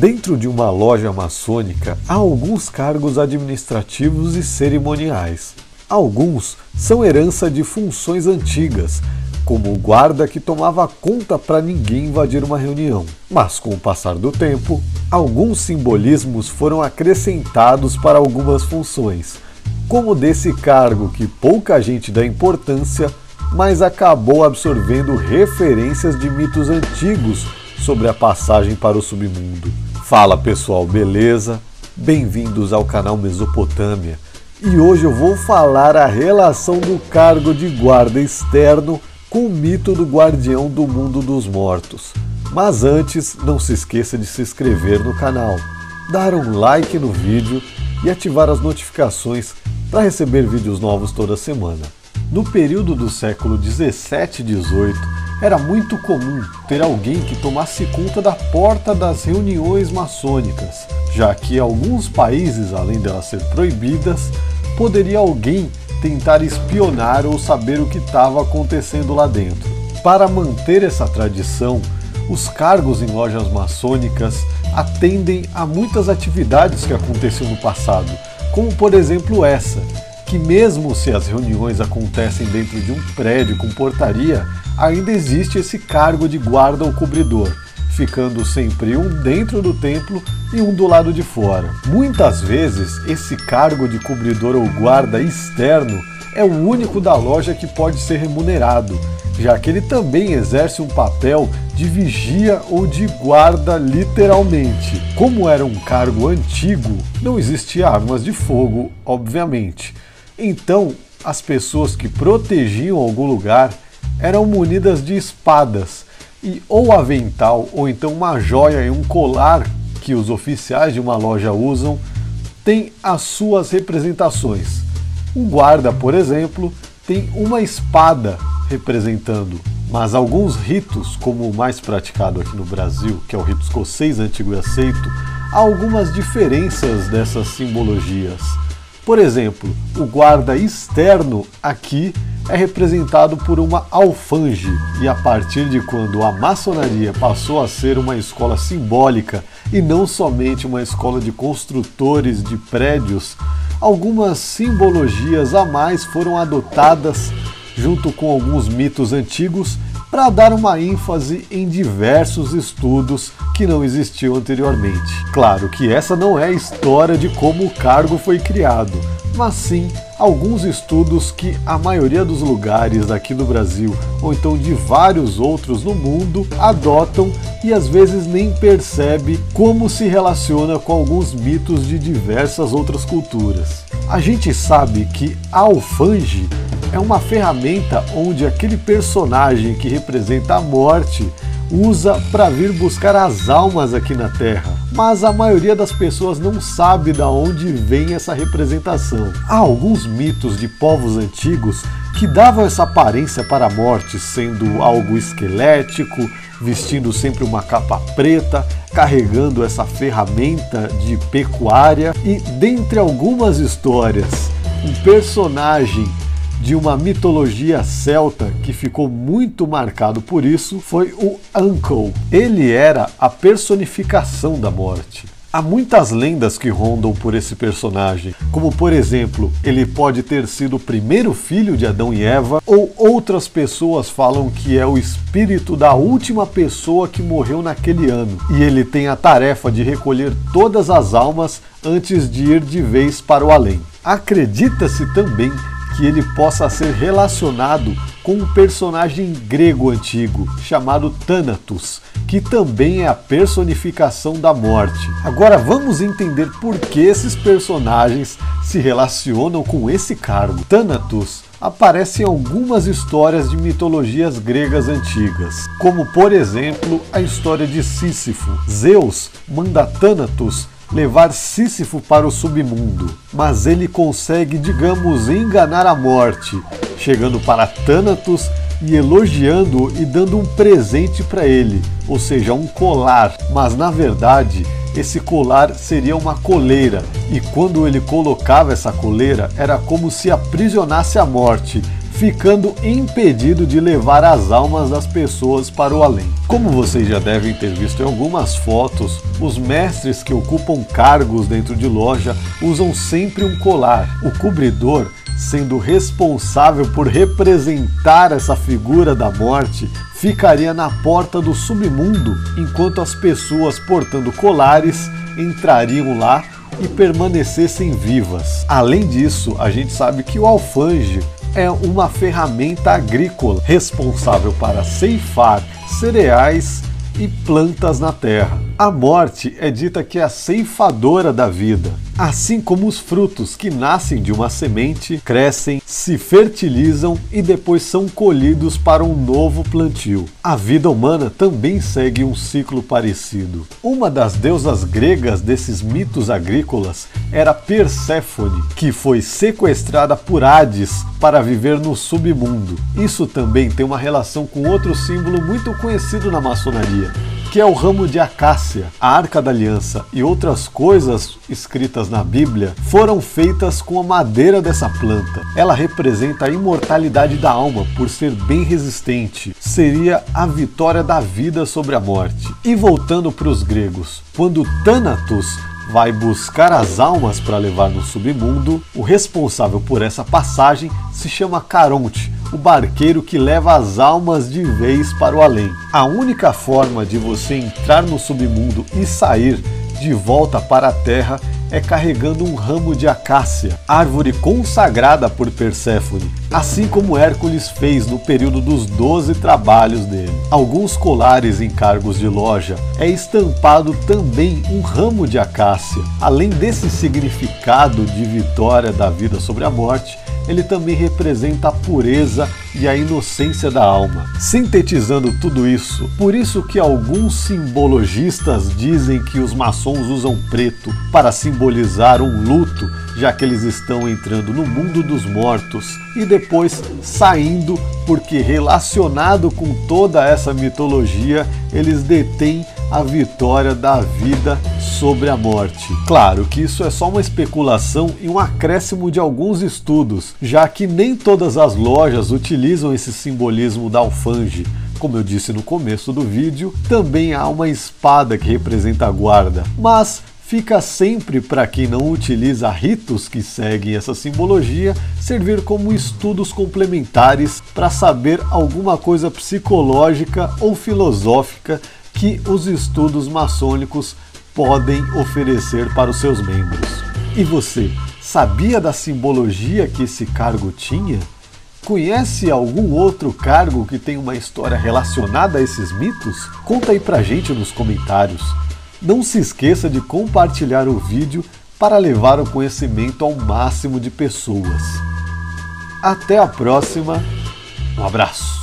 Dentro de uma loja maçônica há alguns cargos administrativos e cerimoniais. Alguns são herança de funções antigas, como o guarda que tomava conta para ninguém invadir uma reunião. Mas com o passar do tempo, alguns simbolismos foram acrescentados para algumas funções, como desse cargo que pouca gente dá importância, mas acabou absorvendo referências de mitos antigos sobre a passagem para o submundo. Fala pessoal, beleza? Bem-vindos ao canal Mesopotâmia. E hoje eu vou falar a relação do cargo de guarda externo com o mito do guardião do mundo dos mortos. Mas antes, não se esqueça de se inscrever no canal, dar um like no vídeo e ativar as notificações para receber vídeos novos toda semana. No período do século 17 e 18, era muito comum ter alguém que tomasse conta da porta das reuniões maçônicas, já que alguns países, além delas ser proibidas, poderia alguém tentar espionar ou saber o que estava acontecendo lá dentro. Para manter essa tradição, os cargos em lojas maçônicas atendem a muitas atividades que aconteciam no passado, como por exemplo essa, que mesmo se as reuniões acontecem dentro de um prédio com portaria, ainda existe esse cargo de guarda ou cobridor, ficando sempre um dentro do templo e um do lado de fora. Muitas vezes, esse cargo de cobridor ou guarda externo é o único da loja que pode ser remunerado, já que ele também exerce um papel de vigia ou de guarda literalmente. Como era um cargo antigo, não existia armas de fogo, obviamente. Então, as pessoas que protegiam algum lugar eram munidas de espadas e ou avental ou então uma joia e um colar que os oficiais de uma loja usam tem as suas representações. Um guarda, por exemplo, tem uma espada representando, mas alguns ritos, como o mais praticado aqui no Brasil, que é o rito escocês antigo e aceito, há algumas diferenças dessas simbologias. Por exemplo, o guarda externo aqui é representado por uma alfange, e a partir de quando a maçonaria passou a ser uma escola simbólica e não somente uma escola de construtores de prédios, algumas simbologias a mais foram adotadas junto com alguns mitos antigos para dar uma ênfase em diversos estudos que não existiam anteriormente. Claro que essa não é a história de como o cargo foi criado, mas sim alguns estudos que a maioria dos lugares aqui no Brasil ou então de vários outros no mundo adotam e às vezes nem percebe como se relaciona com alguns mitos de diversas outras culturas. A gente sabe que a alfange é uma ferramenta onde aquele personagem que representa a morte usa para vir buscar as almas aqui na Terra. Mas a maioria das pessoas não sabe da onde vem essa representação. Há alguns mitos de povos antigos que davam essa aparência para a morte, sendo algo esquelético, vestindo sempre uma capa preta, carregando essa ferramenta de pecuária e dentre algumas histórias, um personagem de uma mitologia celta que ficou muito marcado por isso foi o Uncle. Ele era a personificação da morte. Há muitas lendas que rondam por esse personagem, como por exemplo, ele pode ter sido o primeiro filho de Adão e Eva, ou outras pessoas falam que é o espírito da última pessoa que morreu naquele ano, e ele tem a tarefa de recolher todas as almas antes de ir de vez para o além. Acredita-se também que ele possa ser relacionado com um personagem grego antigo chamado Thanatos, que também é a personificação da morte. Agora vamos entender por que esses personagens se relacionam com esse cargo. Thanatos aparece em algumas histórias de mitologias gregas antigas, como por exemplo a história de Sísifo. Zeus manda Thanatos levar Sísifo para o submundo, mas ele consegue, digamos, enganar a morte, chegando para Thanatos e elogiando e dando um presente para ele, ou seja, um colar, mas na verdade esse colar seria uma coleira, e quando ele colocava essa coleira era como se aprisionasse a morte, ficando impedido de levar as almas das pessoas para o além. Como vocês já devem ter visto em algumas fotos, os mestres que ocupam cargos dentro de loja usam sempre um colar. O cobridor sendo responsável por representar essa figura da morte, ficaria na porta do submundo, enquanto as pessoas portando colares entrariam lá e permanecessem vivas. Além disso, a gente sabe que o alfange é uma ferramenta agrícola responsável para ceifar cereais e plantas na terra. A morte é dita que é a ceifadora da vida assim como os frutos que nascem de uma semente, crescem, se fertilizam e depois são colhidos para um novo plantio. A vida humana também segue um ciclo parecido. Uma das deusas gregas desses mitos agrícolas era Perséfone, que foi sequestrada por Hades para viver no submundo. Isso também tem uma relação com outro símbolo muito conhecido na maçonaria, que é o ramo de acácia, a arca da aliança e outras coisas escritas na Bíblia foram feitas com a madeira dessa planta. Ela representa a imortalidade da alma por ser bem resistente. Seria a vitória da vida sobre a morte. E voltando para os gregos, quando Thanatos vai buscar as almas para levar no submundo, o responsável por essa passagem se chama Caronte, o barqueiro que leva as almas de vez para o além. A única forma de você entrar no submundo e sair de volta para a terra é carregando um ramo de acácia, árvore consagrada por Perséfone, assim como Hércules fez no período dos doze trabalhos dele. Alguns colares em cargos de loja é estampado também um ramo de acácia. Além desse significado de vitória da vida sobre a morte, ele também representa a pureza e a inocência da alma. Sintetizando tudo isso, por isso que alguns simbologistas dizem que os maçons usam preto para simbolizar um luto, já que eles estão entrando no mundo dos mortos e depois saindo, porque relacionado com toda essa mitologia, eles detêm a vitória da vida sobre a morte. Claro que isso é só uma especulação e um acréscimo de alguns estudos, já que nem todas as lojas utilizam esse simbolismo da alfange. Como eu disse no começo do vídeo, também há uma espada que representa a guarda, mas fica sempre para quem não utiliza ritos que seguem essa simbologia servir como estudos complementares para saber alguma coisa psicológica ou filosófica que os estudos maçônicos podem oferecer para os seus membros. E você, sabia da simbologia que esse cargo tinha? Conhece algum outro cargo que tem uma história relacionada a esses mitos? Conta aí pra gente nos comentários. Não se esqueça de compartilhar o vídeo para levar o conhecimento ao máximo de pessoas. Até a próxima, um abraço!